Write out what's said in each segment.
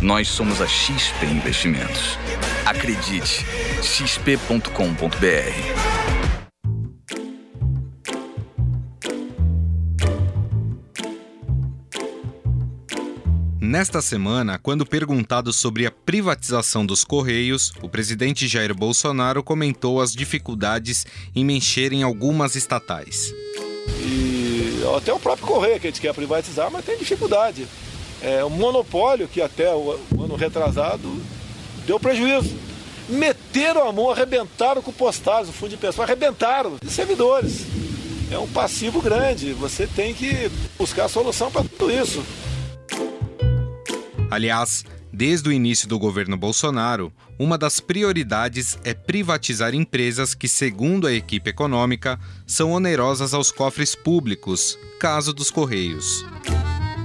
nós somos a XP Investimentos. Acredite, xp.com.br. Nesta semana, quando perguntado sobre a privatização dos Correios, o presidente Jair Bolsonaro comentou as dificuldades em mexerem algumas estatais. E até o próprio Correio, que a gente quer privatizar, mas tem dificuldade. É um monopólio que até o ano retrasado deu prejuízo. Meteram a mão, arrebentaram com postais, o fundo de pensão, arrebentaram de servidores. É um passivo grande. Você tem que buscar solução para tudo isso. Aliás, desde o início do governo Bolsonaro, uma das prioridades é privatizar empresas que, segundo a equipe econômica, são onerosas aos cofres públicos, caso dos Correios.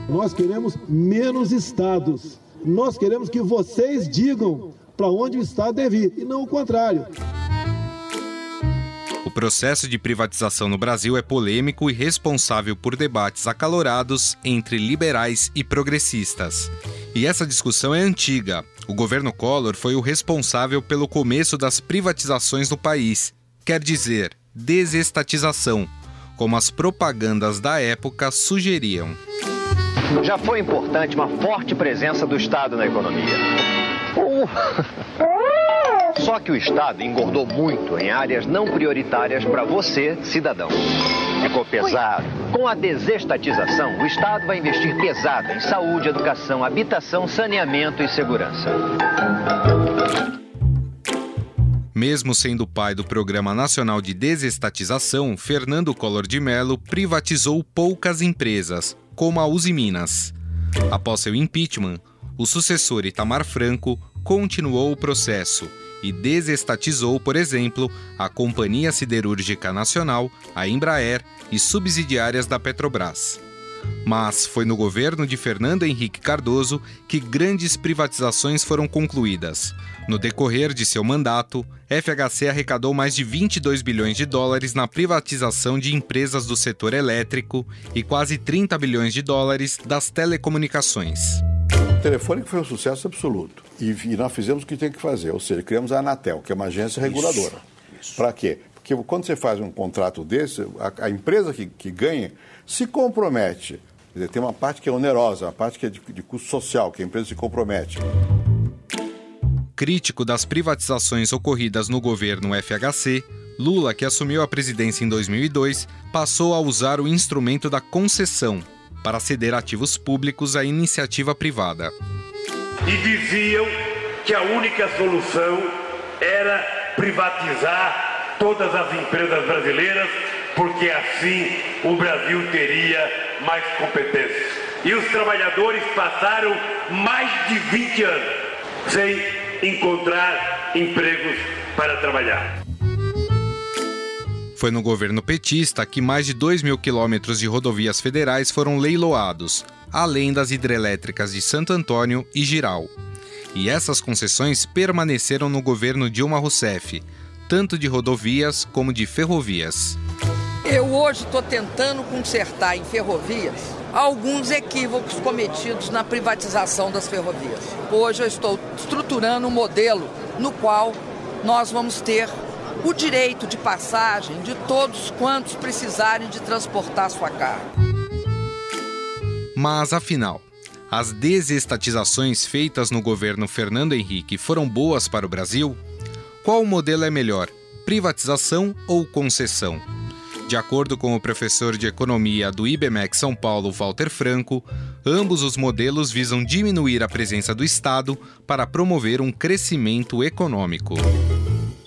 Nós queremos menos estados. Nós queremos que vocês digam para onde o estado deve ir, e não o contrário. O processo de privatização no Brasil é polêmico e responsável por debates acalorados entre liberais e progressistas. E essa discussão é antiga. O governo Collor foi o responsável pelo começo das privatizações no país, quer dizer, desestatização, como as propagandas da época sugeriam. Já foi importante uma forte presença do Estado na economia. Só que o Estado engordou muito em áreas não prioritárias para você, cidadão. Ficou pesado. Com a desestatização, o Estado vai investir pesado em saúde, educação, habitação, saneamento e segurança. Mesmo sendo pai do Programa Nacional de Desestatização, Fernando Collor de Mello privatizou poucas empresas, como a Uzi Minas. Após seu impeachment, o sucessor Itamar Franco continuou o processo e desestatizou, por exemplo, a Companhia Siderúrgica Nacional, a Embraer e subsidiárias da Petrobras. Mas foi no governo de Fernando Henrique Cardoso que grandes privatizações foram concluídas. No decorrer de seu mandato, FHC arrecadou mais de 22 bilhões de dólares na privatização de empresas do setor elétrico e quase 30 bilhões de dólares das telecomunicações. O telefone foi um sucesso absoluto. E, e, nós fizemos o que tem que fazer, ou seja, criamos a Anatel, que é uma agência reguladora. Para quê? Porque quando você faz um contrato desse, a, a empresa que, que ganha se compromete. Dizer, tem uma parte que é onerosa, uma parte que é de, de custo social, que a empresa se compromete. Crítico das privatizações ocorridas no governo FHC, Lula, que assumiu a presidência em 2002, passou a usar o instrumento da concessão para ceder ativos públicos à iniciativa privada. E diziam que a única solução era privatizar todas as empresas brasileiras, porque assim o Brasil teria mais competência. E os trabalhadores passaram mais de 20 anos sem encontrar empregos para trabalhar. Foi no governo petista que mais de 2 mil quilômetros de rodovias federais foram leiloados, além das hidrelétricas de Santo Antônio e Giral. E essas concessões permaneceram no governo Dilma Rousseff, tanto de rodovias como de ferrovias. Eu hoje estou tentando consertar em ferrovias alguns equívocos cometidos na privatização das ferrovias. Hoje eu estou estruturando um modelo no qual nós vamos ter o direito de passagem de todos quantos precisarem de transportar sua carga. Mas afinal, as desestatizações feitas no governo Fernando Henrique foram boas para o Brasil? Qual modelo é melhor, privatização ou concessão? De acordo com o professor de economia do IBMEC São Paulo, Walter Franco, ambos os modelos visam diminuir a presença do Estado para promover um crescimento econômico.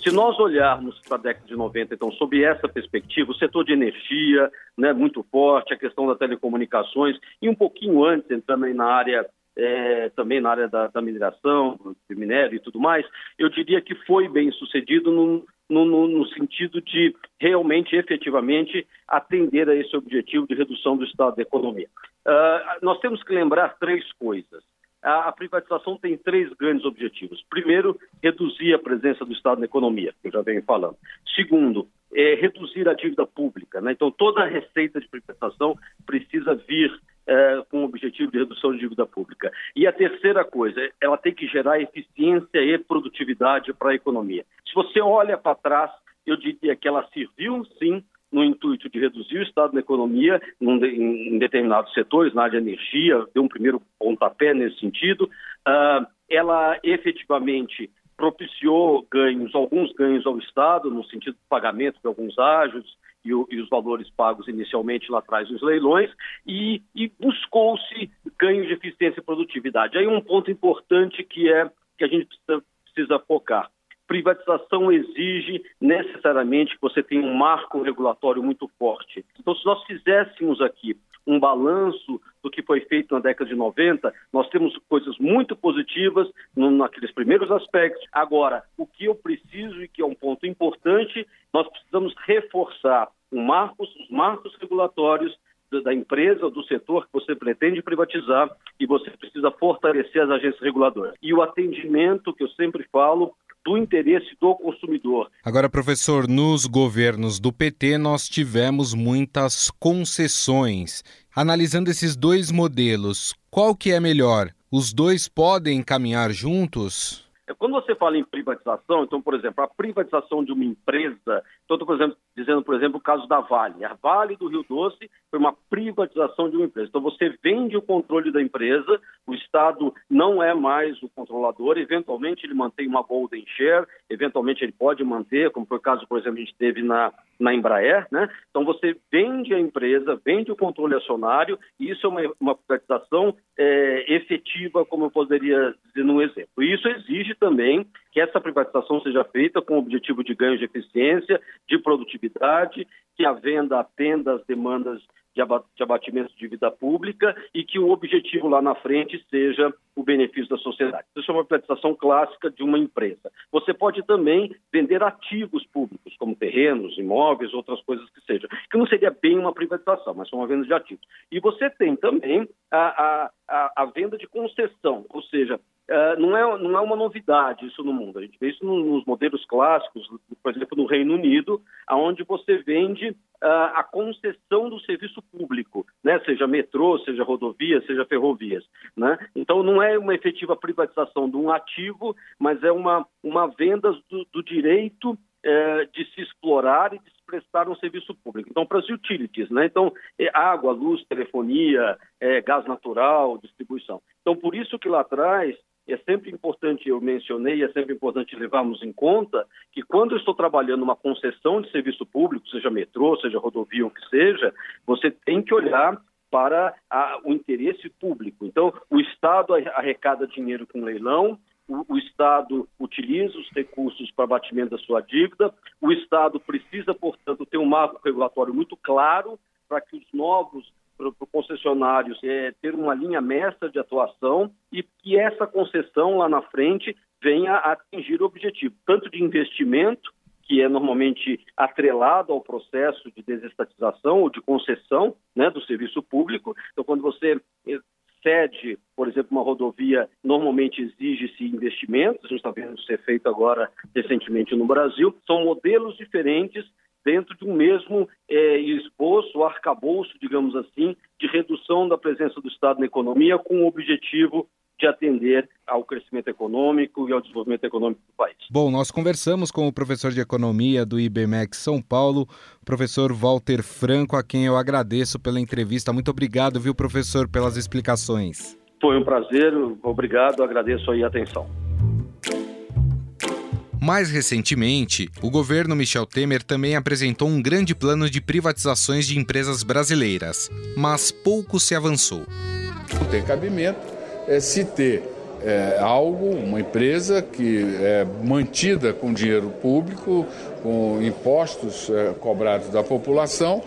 Se nós olharmos para a década de 90, então, sob essa perspectiva, o setor de energia, né, muito forte, a questão das telecomunicações, e um pouquinho antes, também na área, é, também na área da, da, mineração, de minério e tudo mais, eu diria que foi bem sucedido no, no, no, sentido de realmente, efetivamente, atender a esse objetivo de redução do estado da economia. Uh, nós temos que lembrar três coisas. A, a, privatização tem três grandes objetivos. Primeiro, reduzir a presença do Estado na economia, que eu já venho falando. Segundo, é reduzir a dívida pública. Né? Então, toda a receita de privatização precisa vir é, com o objetivo de redução de dívida pública. E a terceira coisa, ela tem que gerar eficiência e produtividade para a economia. Se você olha para trás, eu diria que ela serviu, sim, no intuito de reduzir o estado da economia em, determinados setores, na área de energia, deu um primeiro pontapé nesse sentido. Uh, ela efetivamente propiciou ganhos, alguns ganhos ao Estado, no sentido do pagamento de alguns ágios, e, o, e, os valores pagos inicialmente lá atrás nos leilões, e, e buscou-se ganhos de eficiência e produtividade. Aí um ponto importante que é que a gente precisa, precisa focar. Privatização exige necessariamente que você tenha um marco regulatório muito forte. Então, se nós fizéssemos aqui um balanço do que foi feito na década de 90, nós temos coisas muito positivas no, naqueles primeiros aspectos. Agora, o que eu preciso e que é um ponto importante, nós precisamos reforçar um marcos, os marcos regulatórios da empresa, do setor que você pretende privatizar e você precisa fortalecer as agências reguladoras. E o atendimento, que eu sempre falo, do interesse do consumidor. Agora, professor, nos governos do PT nós tivemos muitas concessões. Analisando esses dois modelos, qual que é melhor? Os dois podem caminhar juntos? É, quando você fala em privatização, então, por exemplo, a privatização de uma empresa, estou, por exemplo, dizendo, por exemplo, o caso da Vale. A Vale do Rio Doce foi uma privatização de uma empresa. Então, você vende o controle da empresa, o Estado não é mais o controlador, eventualmente ele mantém uma golden share, eventualmente ele pode manter, como foi o caso, por exemplo, a gente teve na, na Embraer, né? Então, você vende a empresa, vende o controle acionário, e isso é uma, uma privatização é, efetiva, como eu poderia dizer num exemplo. E isso exige também que essa privatização seja feita com o objetivo de ganho de eficiência, de produtividade, que a venda atenda às demandas de abatimento de dívida pública e que o objetivo lá na frente seja o benefício da sociedade. Isso é uma privatização clássica de uma empresa. Você pode também vender ativos públicos, como terrenos, imóveis, outras coisas que sejam, que não seria bem uma privatização, mas uma venda de ativos. E você tem também a, a, a venda de concessão, ou seja, Uh, não, é, não é uma novidade isso no mundo. A gente vê isso nos modelos clássicos, por exemplo, no Reino Unido, onde você vende uh, a concessão do serviço público, né? seja metrô, seja rodovia, seja ferrovias. Né? Então, não é uma efetiva privatização de um ativo, mas é uma, uma venda do, do direito uh, de se explorar e de se prestar um serviço público. Então, para as utilities, né? então, é água, luz, telefonia, é, gás natural, distribuição. Então, por isso que lá atrás é sempre importante, eu mencionei, é sempre importante levarmos em conta que quando eu estou trabalhando uma concessão de serviço público, seja metrô, seja rodovia, o que seja, você tem que olhar para a, o interesse público. Então, o Estado arrecada dinheiro com leilão, o, o, Estado utiliza os recursos para abatimento da sua dívida, o Estado precisa, portanto, ter um marco regulatório muito claro para que os novos para o concessionário é, ter uma linha mestra de atuação e que essa concessão lá na frente venha a atingir o objetivo, tanto de investimento, que é normalmente atrelado ao processo de desestatização ou de concessão né, do serviço público. Então, quando você eh, cede, por exemplo, uma rodovia, normalmente exige-se investimentos, a gente está vendo isso ser feito agora recentemente no Brasil. São modelos diferentes dentro de um mesmo é, esboço, arcabouço, digamos assim, de redução da presença do Estado na economia com o objetivo de atender ao crescimento econômico e ao desenvolvimento econômico do país. Bom, nós conversamos com o professor de Economia do IBMEC São Paulo, professor Walter Franco, a quem eu agradeço pela entrevista. Muito obrigado, viu, professor, pelas explicações. Foi um prazer, obrigado, agradeço aí a atenção. Mais recentemente, o governo Michel Temer também apresentou um grande plano de privatizações de empresas brasileiras, mas pouco se avançou. Tem cabimento é, se ter é, algo, uma empresa que é mantida com dinheiro público, com impostos é, cobrados da população,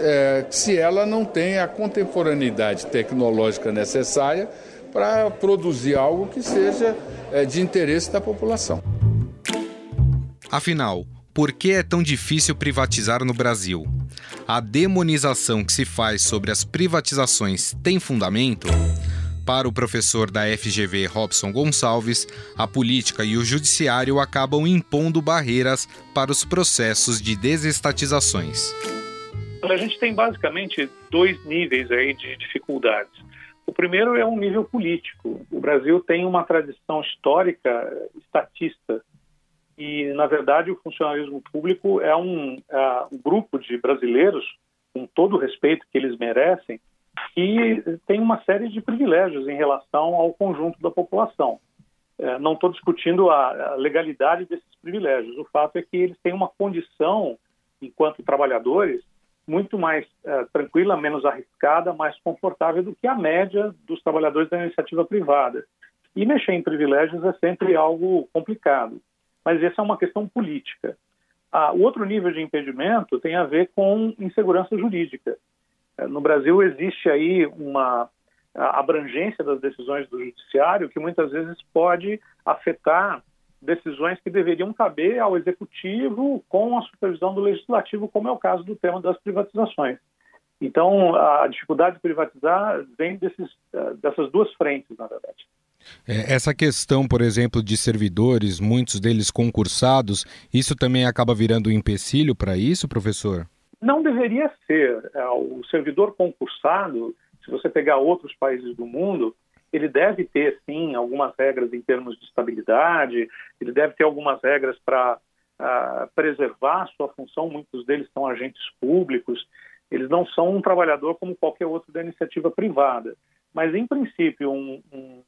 é, se ela não tem a contemporaneidade tecnológica necessária para produzir algo que seja é, de interesse da população. Afinal, Por que é tão difícil privatizar no Brasil? A demonização que se faz sobre as privatizações tem fundamento? Para o professor da FGV Robson Gonçalves, a política e o judiciário acabam impondo barreiras para os processos de desestatizações. A gente tem basicamente dois níveis aí de dificuldades. O primeiro é um nível político. O Brasil tem uma tradição histórica estatista e, na verdade, o funcionalismo público é um, é um grupo de brasileiros, com todo o respeito que eles merecem, que tem uma série de privilégios em relação ao conjunto da população. É, não estou discutindo a, a, legalidade desses privilégios. O fato é que eles têm uma condição, enquanto trabalhadores, muito mais é, tranquila, menos arriscada, mais confortável do que a média dos trabalhadores da iniciativa privada. E mexer em privilégios é sempre algo complicado mas essa é uma questão política. Ah, o outro nível de impedimento tem a ver com insegurança jurídica. Eh, no Brasil existe aí uma abrangência das decisões do judiciário que muitas vezes pode afetar decisões que deveriam caber ao executivo com a supervisão do legislativo, como é o caso do tema das privatizações. Então, a dificuldade de privatizar vem desses, eh, dessas duas frentes, na verdade. É, essa questão, por exemplo, de servidores, muitos deles concursados, isso também acaba virando um empecilho para isso, professor? Não deveria ser. É, o servidor concursado, se você pegar outros países do mundo, ele deve ter, sim, algumas regras em termos de estabilidade, ele deve ter algumas regras para uh, preservar a sua função. Muitos deles são agentes públicos, eles não são um trabalhador como qualquer outro da iniciativa privada. Mas, em princípio, um, um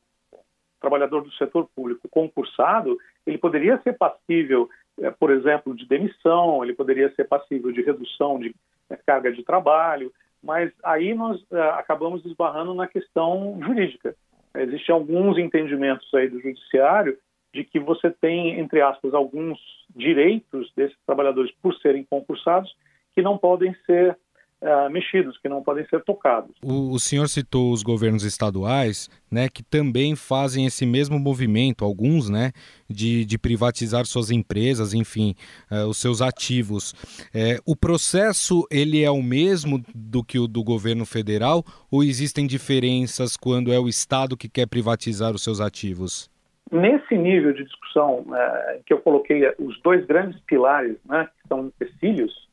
trabalhador do setor público concursado, ele poderia ser passível, eh, por exemplo, de demissão, ele poderia ser passível de redução de eh, carga de trabalho, mas aí nós eh, acabamos esbarrando na questão jurídica. Existem alguns entendimentos aí do judiciário de que você tem, entre aspas, alguns direitos desses trabalhadores por serem concursados que não podem ser uh, mexidos, que não podem ser tocados. O, o, senhor citou os governos estaduais, né, que também fazem esse mesmo movimento, alguns, né, de, de privatizar suas empresas, enfim, uh, os seus ativos. É, o processo ele é o mesmo do que o do governo federal ou existem diferenças quando é o Estado que quer privatizar os seus ativos? Nesse nível de discussão é, que eu coloquei os dois grandes pilares, né, que são empecilhos,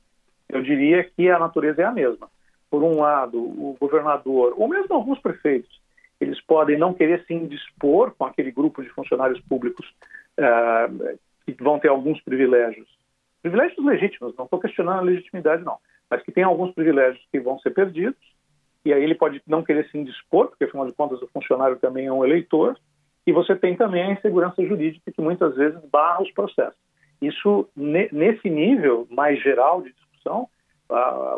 eu diria que a natureza é a mesma. Por um lado, o governador, ou mesmo alguns prefeitos, eles podem não querer se indispor com aquele grupo de funcionários públicos uh, que vão ter alguns privilégios. Privilégios legítimos, não estou questionando a legitimidade, não, mas que tem alguns privilégios que vão ser perdidos, e aí ele pode não querer se indispor, porque afinal de contas o funcionário também é um eleitor, e você tem também a insegurança jurídica que muitas vezes barra os processos. Isso, nesse nível mais geral de discussão,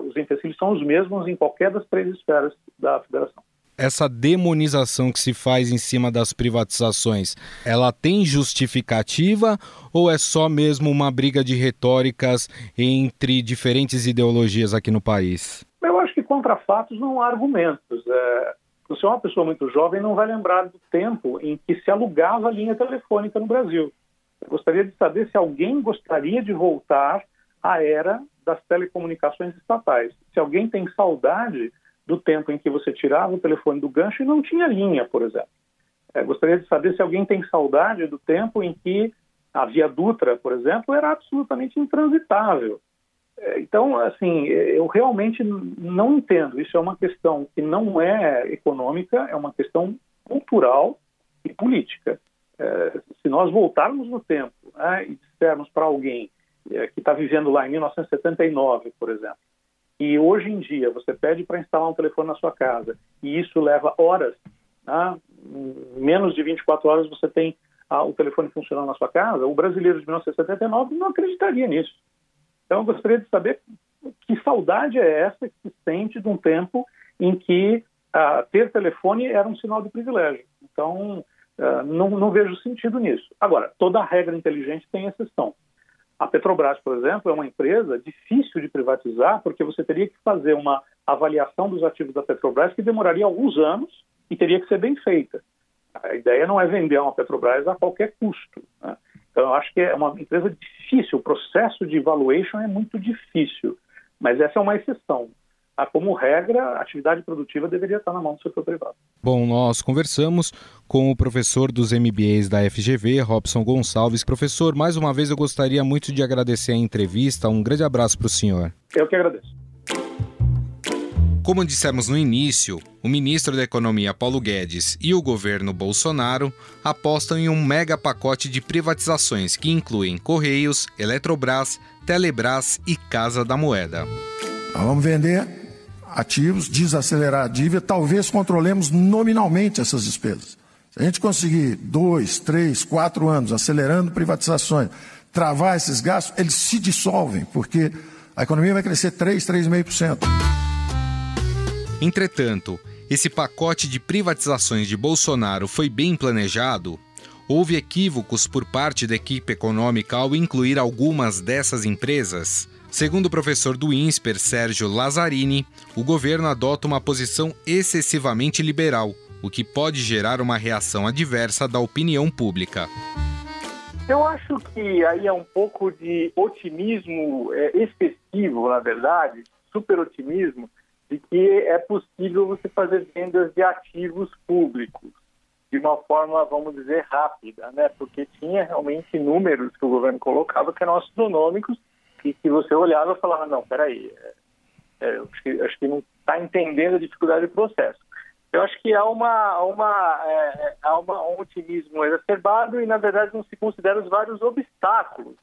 os empecilhos são os mesmos em qualquer das três esferas da federação. Essa demonização que se faz em cima das privatizações, ela tem justificativa ou é só mesmo uma briga de retóricas entre diferentes ideologias aqui no país? Eu acho que contra fatos não há argumentos. É, você é uma pessoa muito jovem não vai lembrar do tempo em que se alugava linha telefônica no Brasil. Eu gostaria de saber se alguém gostaria de voltar à era das telecomunicações estatais. Se alguém tem saudade do tempo em que você tirava o telefone do gancho e não tinha linha, por exemplo. É, gostaria de saber se alguém tem saudade do tempo em que a Via Dutra, por exemplo, era absolutamente intransitável. É, então, assim, eu realmente não entendo. Isso é uma questão que não é econômica, é uma questão cultural e política. É, se nós voltarmos no tempo né, e dissermos para alguém é, que está vivendo lá em 1979, por exemplo, e hoje em dia você pede para instalar um telefone na sua casa e isso leva horas, né? menos de 24 horas você tem ah, o telefone funcionando na sua casa, o brasileiro de 1979 não acreditaria nisso. Então eu gostaria de saber que saudade é essa que se sente de um tempo em que ah, ter telefone era um sinal de privilégio. Então, ah, não, não vejo sentido nisso. Agora, toda regra inteligente tem exceção. A Petrobras, por exemplo, é uma empresa difícil de privatizar, porque você teria que fazer uma avaliação dos ativos da Petrobras que demoraria alguns anos e teria que ser bem feita. A ideia não é vender uma Petrobras a qualquer custo. Né? Então, eu acho que é uma empresa difícil, o processo de valuation é muito difícil, mas essa é uma exceção. Ah, como regra, a atividade produtiva deveria estar na mão do setor privado. Bom, nós conversamos com o professor dos MBAs da FGV, Robson Gonçalves. Professor, mais uma vez eu gostaria muito de agradecer a entrevista. Um grande abraço para o senhor. Eu que agradeço. Como dissemos no início, o ministro da Economia Paulo Guedes e o governo Bolsonaro apostam em um mega pacote de privatizações que incluem Correios, Eletrobras, Telebrás e Casa da Moeda. Nós vamos vender ativos, desacelerar a dívida, talvez controlemos nominalmente essas despesas. Se a gente conseguir dois, três, quatro anos acelerando privatizações, travar esses gastos, eles se dissolvem, porque a economia vai crescer 3, 3,5%. Entretanto, esse pacote de privatizações de Bolsonaro foi bem planejado? Houve equívocos por parte da equipe econômica ao incluir algumas dessas empresas? Segundo o professor do INSPER, Sérgio Lazzarini, o governo adota uma posição excessivamente liberal, o que pode gerar uma reação adversa da opinião pública. Eu acho que aí é um pouco de otimismo é, excessivo, na verdade, super otimismo, de que é possível você fazer vendas de ativos públicos de uma forma, vamos dizer, rápida, né? Porque tinha realmente números que o governo colocava que eram astronômicos e que você olhava e falava, não, peraí, é, é, acho, que, acho que não está entendendo a dificuldade do processo. Eu acho que há, uma, uma, é, há uma, um otimismo exacerbado e, na verdade, não se considera os vários obstáculos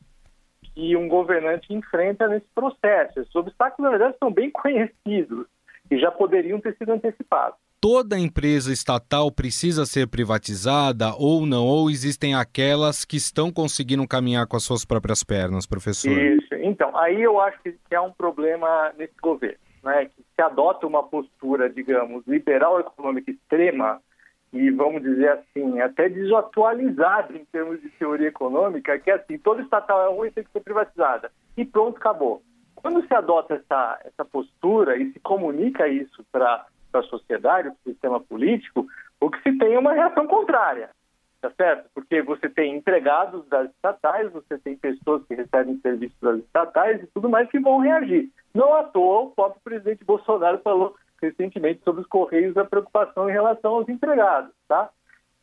que um governante enfrenta nesse processo. Esses obstáculos, na verdade, são bem conhecidos que já poderiam ter sido antecipados. Toda empresa estatal precisa ser privatizada ou não? Ou existem aquelas que estão conseguindo caminhar com as suas próprias pernas, professor? Isso. Então, aí eu acho que há um problema nesse governo, né? Que se adota uma postura, digamos, liberal econômica extrema e, vamos dizer assim, até desatualizada em termos de teoria econômica, que é assim, todo estatal é ruim tem que ser privatizada. E pronto, acabou. Quando se adota essa, essa postura e se comunica isso para a sociedade, para o sistema político, o que se tem é uma reação contrária, tá certo? Porque você tem empregados das estatais, você tem pessoas que recebem serviços das estatais e tudo mais que vão reagir. Não à toa, o próprio presidente Bolsonaro falou recentemente sobre os Correios a preocupação em relação aos empregados, tá?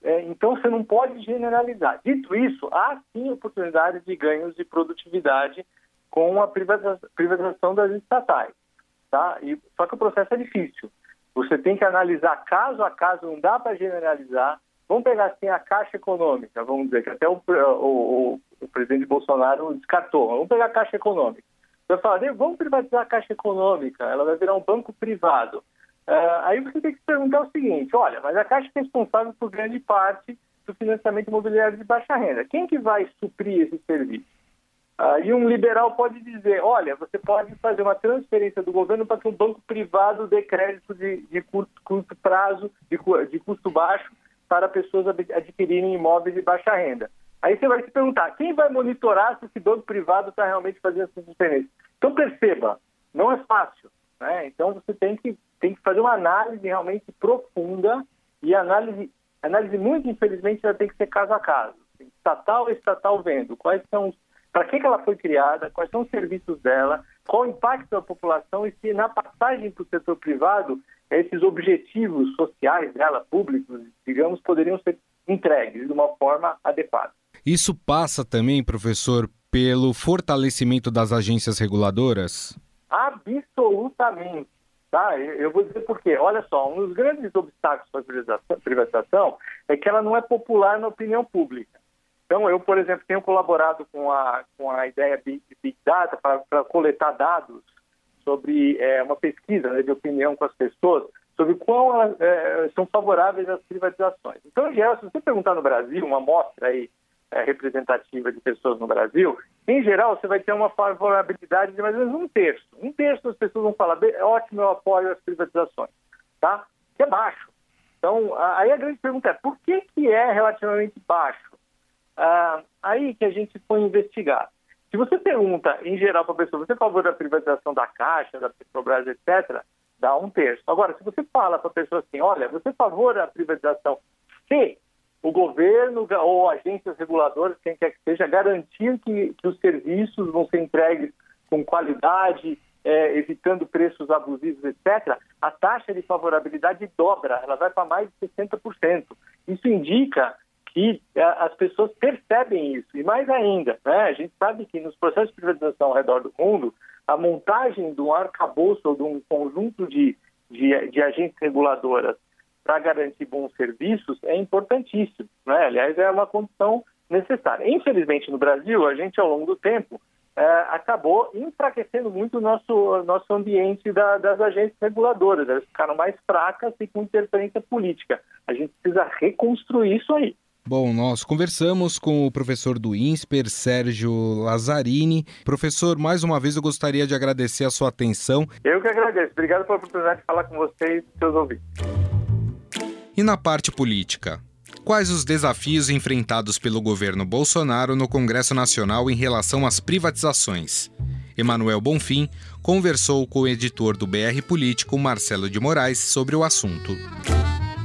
É, então você não pode generalizar. Dito isso, há sim oportunidades de ganhos de produtividade com a privatização das estatais. Tá? E, só que o processo é difícil. Você tem que analisar caso a caso, não dá para generalizar. Vamos pegar assim a Caixa Econômica, vamos dizer, que até o, o, o presidente Bolsonaro descartou. Vamos pegar a Caixa Econômica. Você falar, vamos privatizar a Caixa Econômica, ela vai virar um banco privado. Uh, aí você tem que se perguntar o seguinte, olha, mas a Caixa é responsável por grande parte do financiamento imobiliário de baixa renda. Quem que vai suprir esse serviço? Aí um liberal pode dizer, olha, você pode fazer uma transferência do governo para que um banco privado dê crédito de, de curto, curto, prazo, de, de custo baixo, para pessoas adquirirem imóveis de baixa renda. Aí você vai se perguntar, quem vai monitorar se esse banco privado está realmente fazendo essa transferência? Então perceba, não é fácil. Né? Então você tem que, tem que fazer uma análise realmente profunda e análise, análise muito infelizmente ela tem que ser caso a caso. Estatal estatal vendo quais são para que, que ela foi criada, quais são os serviços dela, qual o impacto da população e se na passagem para o setor privado esses objetivos sociais dela, públicos, digamos, poderiam ser entregues de uma forma adequada. Isso passa também, professor, pelo fortalecimento das agências reguladoras? Absolutamente. Tá? Eu vou dizer por quê. Olha só, um dos grandes obstáculos para a privatização é que ela não é popular na opinião pública. Então, eu, por exemplo, tenho colaborado com a, com a ideia de Big Data para coletar dados sobre é, uma pesquisa né, de opinião com as pessoas sobre qual elas é, são favoráveis às privatizações. Então, em geral, se você perguntar no Brasil, uma amostra aí, é, representativa de pessoas no Brasil, em geral, você vai ter uma favorabilidade de mais ou menos um terço. Um terço das pessoas vão falar, ótimo, eu apoio as privatizações, tá? Que é baixo. Então, aí a grande pergunta é, por que, que é relativamente baixo? Ah, aí que a gente foi investigar. Se você pergunta, em geral, para a pessoa, você é a favor da privatização da Caixa, da Petrobras, etc., dá um terço. Agora, se você fala para a pessoa assim, olha, você é a favor da privatização se o governo ou agências reguladoras, quem quer que seja, garantir que, que os serviços vão ser entregues com qualidade, é, evitando preços abusivos, etc., a taxa de favorabilidade dobra, ela vai para mais de 60%. Isso indica que é, as pessoas percebem isso. E mais ainda, né, a gente sabe que nos processos de privatização ao redor do mundo, a montagem de um arcabouço ou de um conjunto de, de, de agentes reguladoras para garantir bons serviços é importantíssimo. Né? Aliás, é uma condição necessária. Infelizmente, no Brasil, a gente, ao longo do tempo, é, acabou enfraquecendo muito o nosso, nosso ambiente da, das agências reguladoras. Elas ficaram mais fracas e com interferência política. A gente precisa reconstruir isso aí. Bom, nós conversamos com o professor do INSPER, Sérgio Lazzarini. Professor, mais uma vez eu gostaria de agradecer a sua atenção. Eu que agradeço. Obrigado pela oportunidade de falar com vocês e seus ouvintes. E na parte política? Quais os desafios enfrentados pelo governo Bolsonaro no Congresso Nacional em relação às privatizações? Emanuel Bonfim conversou com o editor do BR Político, Marcelo de Moraes, sobre o assunto.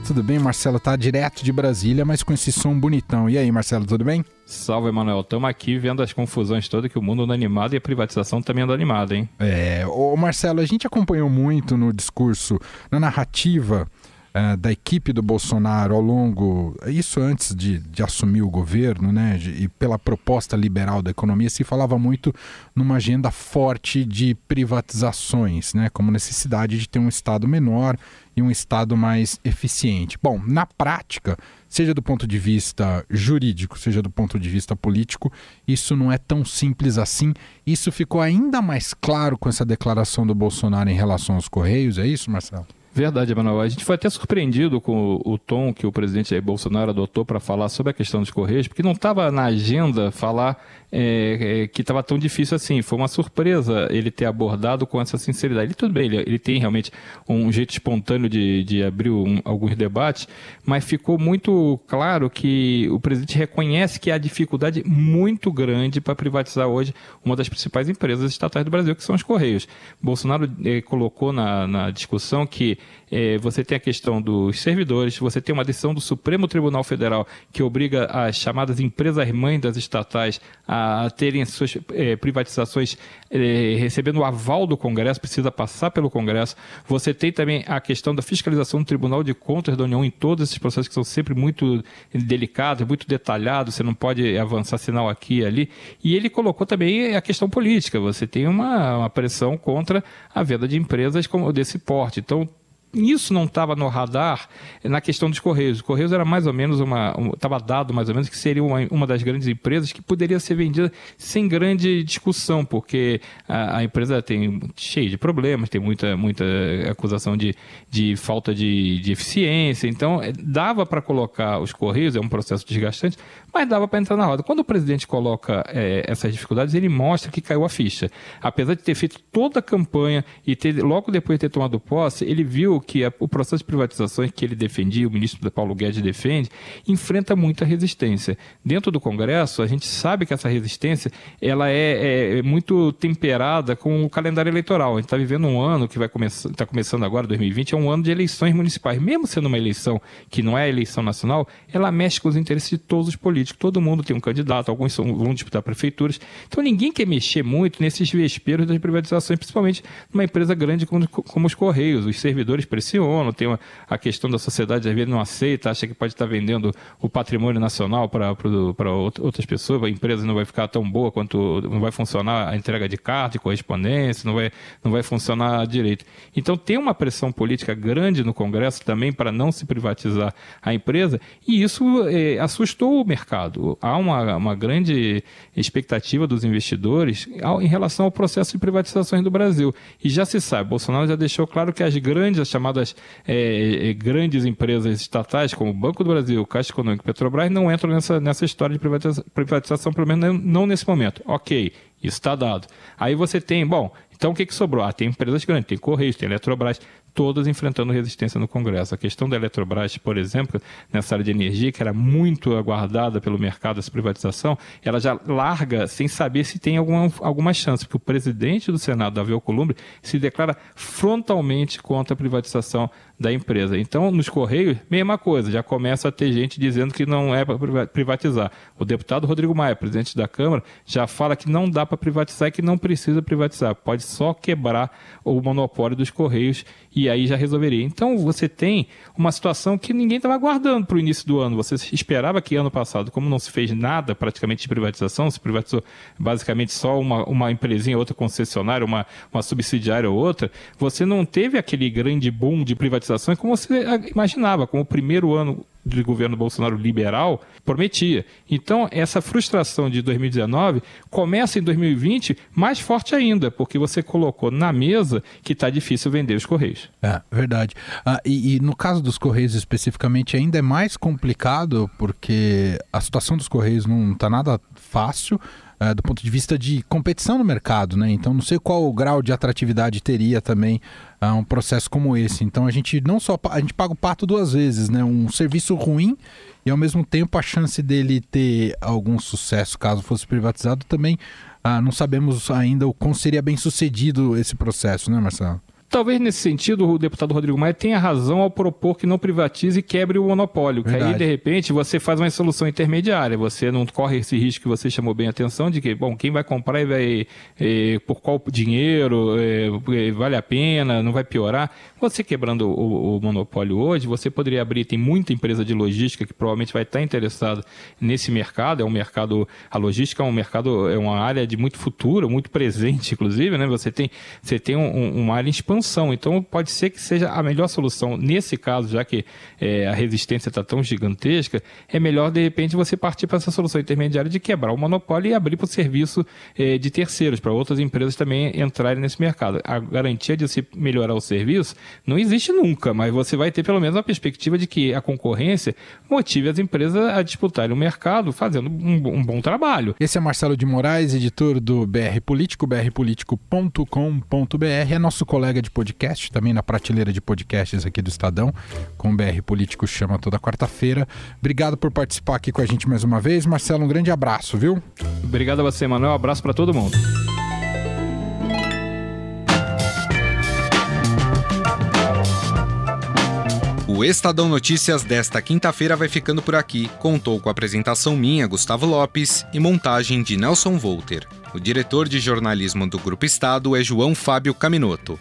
Tudo bem, Marcelo? Tá direto de Brasília, mas com esse som bonitão. E aí, Marcelo, tudo bem? Salve, Emanuel. Estamos aqui vendo as confusões todas que o mundo anda animado e a privatização também anda animada, hein? É, ô Marcelo, a gente acompanhou muito no discurso, na narrativa uh, da equipe do Bolsonaro ao longo, isso antes de, de assumir o governo, né, de, e pela proposta liberal da economia, se falava muito numa agenda forte de privatizações, né, como necessidade de ter um Estado menor e um Estado mais eficiente. Bom, na prática, seja do ponto de vista jurídico, seja do ponto de vista político, isso não é tão simples assim. Isso ficou ainda mais claro com essa declaração do Bolsonaro em relação aos Correios, é isso, Marcelo? Verdade, Emanuel. A gente foi até surpreendido com o, tom que o presidente Bolsonaro adotou para falar sobre a questão dos Correios, porque não estava na agenda falar é, é, que estava tão difícil assim. Foi uma surpresa ele ter abordado com essa sinceridade. Ele, tudo bem, ele, ele tem realmente um jeito espontâneo de, de abrir um, alguns debates, mas ficou muito claro que o presidente reconhece que há dificuldade muito grande para privatizar hoje uma das principais empresas estatais do Brasil, que são os Correios. Bolsonaro é, colocou na, na discussão que é, você tem a questão dos servidores, você tem uma decisão do Supremo Tribunal Federal que obriga as chamadas empresas-mães das estatais a terem suas é, privatizações é, recebendo o aval do Congresso, precisa passar pelo Congresso. Você tem também a questão da fiscalização do Tribunal de Contas da União em todos esses processos que são sempre muito delicados, muito detalhados, você não pode avançar sinal aqui e ali. E ele colocou também a questão política, você tem uma, uma pressão contra a venda de empresas desse porte. Então, isso não estava no radar na questão dos Correios. Os Correios era mais ou menos uma. Estava um, dado mais ou menos que seria uma, uma das grandes empresas que poderia ser vendida sem grande discussão, porque a, a empresa tem cheio de problemas, tem muita, muita acusação de, de falta de, de eficiência. Então, é, dava para colocar os Correios, é um processo desgastante, mas dava para entrar na roda. Quando o presidente coloca é, essas dificuldades, ele mostra que caiu a ficha. Apesar de ter feito toda a campanha e ter, logo depois de ter tomado posse, ele viu que a, o processo de privatizações que ele defendia, o ministro Paulo Guedes defende, enfrenta muita resistência. Dentro do Congresso, a gente sabe que essa resistência ela é, é, é muito temperada com o calendário eleitoral. A gente está vivendo um ano que vai começar, está começando agora, 2020, é um ano de eleições municipais. Mesmo sendo uma eleição que não é eleição nacional, ela mexe com os interesses de todos os políticos. Todo mundo tem um candidato, alguns são, vão disputar prefeituras. Então ninguém quer mexer muito nesses vesperos das privatizações, principalmente numa empresa grande como, como os Correios. Os servidores pressionam, tem uma, a questão da sociedade às vezes não aceita, acha que pode estar vendendo o patrimônio nacional para outras pessoas, a empresa não vai ficar tão boa quanto não vai funcionar a entrega de carta, de correspondência, não vai, não vai funcionar direito. Então tem uma pressão política grande no Congresso também para não se privatizar a empresa e isso é, assustou o mercado. Há uma, uma grande expectativa dos investidores em relação ao processo de privatizações do Brasil. E já se sabe, Bolsonaro já deixou claro que as grandes, as chamadas chamadas é, é, grandes empresas estatais, como o Banco do Brasil, Caixa Econômica e Petrobras, não entram nessa, nessa história de privatização, privatização, pelo menos não nesse momento. Ok, isso está dado. Aí você tem, bom, então o que, que sobrou? Ah, tem empresas grandes, tem Correios, tem Eletrobras, todas enfrentando resistência no Congresso. A questão da Eletrobras, por exemplo, nessa área de energia, que era muito aguardada pelo mercado, essa privatização, ela já larga sem saber se tem alguma, alguma chance, porque o presidente do Senado, Davi Alcolumbre, se declara frontalmente contra a privatização da empresa. Então, nos Correios, mesma coisa, já começa a ter gente dizendo que não é para privatizar. O deputado Rodrigo Maia, presidente da Câmara, já fala que não dá para privatizar e que não precisa privatizar, pode só quebrar o monopólio dos Correios e aí já resolveria. Então, você tem uma situação que ninguém estava aguardando para o início do ano. Você esperava que ano passado, como não se fez nada praticamente de privatização, se privatizou basicamente só uma, uma empresinha, outra concessionária, uma, uma subsidiária ou outra, você não teve aquele grande boom de privatizações como você imaginava, como o primeiro ano de governo Bolsonaro liberal prometia. Então, essa frustração de 2019 começa em 2020 mais forte ainda, porque você colocou na mesa que está difícil vender os Correios. É, verdade. Ah, e, e, no caso dos Correios especificamente, ainda é mais complicado, porque a situação dos Correios não está nada fácil. É, do ponto de vista de competição no mercado, né? Então não sei qual o grau de atratividade teria também uh, um processo como esse. Então a gente não só a gente paga o pato duas vezes, né? Um serviço ruim e ao mesmo tempo a chance dele ter algum sucesso caso fosse privatizado também uh, não sabemos ainda o quão seria bem sucedido esse processo, né, Marcelo? Talvez nesse sentido o deputado Rodrigo Maia tenha razão ao propor que não privatize e quebre o monopólio. Verdade. Que aí, de repente, você faz uma solução intermediária. Você não corre esse risco que você chamou bem a atenção de que, bom, quem vai comprar e vai é, por qual dinheiro, é, vale a pena, não vai piorar. Você quebrando o, o, monopólio hoje, você poderia abrir, tem muita empresa de logística que provavelmente vai estar interessada nesse mercado. É um mercado, a logística é um mercado, é uma área de muito futuro, muito presente, inclusive, né? Você tem, você tem um, uma área expansão expansão. Então, pode ser que seja a melhor solução. Nesse caso, já que é, a resistência está tão gigantesca, é melhor, de repente, você partir para essa solução intermediária de quebrar o monopólio e abrir para o serviço é, de terceiros, para outras empresas também entrarem nesse mercado. A garantia de você melhorar o serviço não existe nunca, mas você vai ter pelo menos a perspectiva de que a concorrência motive as empresas a disputarem o mercado fazendo um, um bom trabalho. Esse é Marcelo de Moraes, editor do BR Político, brpolitico.com.br, é nosso colega de podcast, também na prateleira de podcasts aqui do Estadão, com o BR Político Chama toda quarta-feira. Obrigado por participar aqui com a gente mais uma vez. Marcelo, um grande abraço, viu? Obrigado a você, Manuel. Um abraço para todo mundo. O Estadão Notícias desta quinta-feira vai ficando por aqui. Contou com a apresentação minha, Gustavo Lopes, e montagem de Nelson Volter. O diretor de jornalismo do Grupo Estado é João Fábio Caminoto.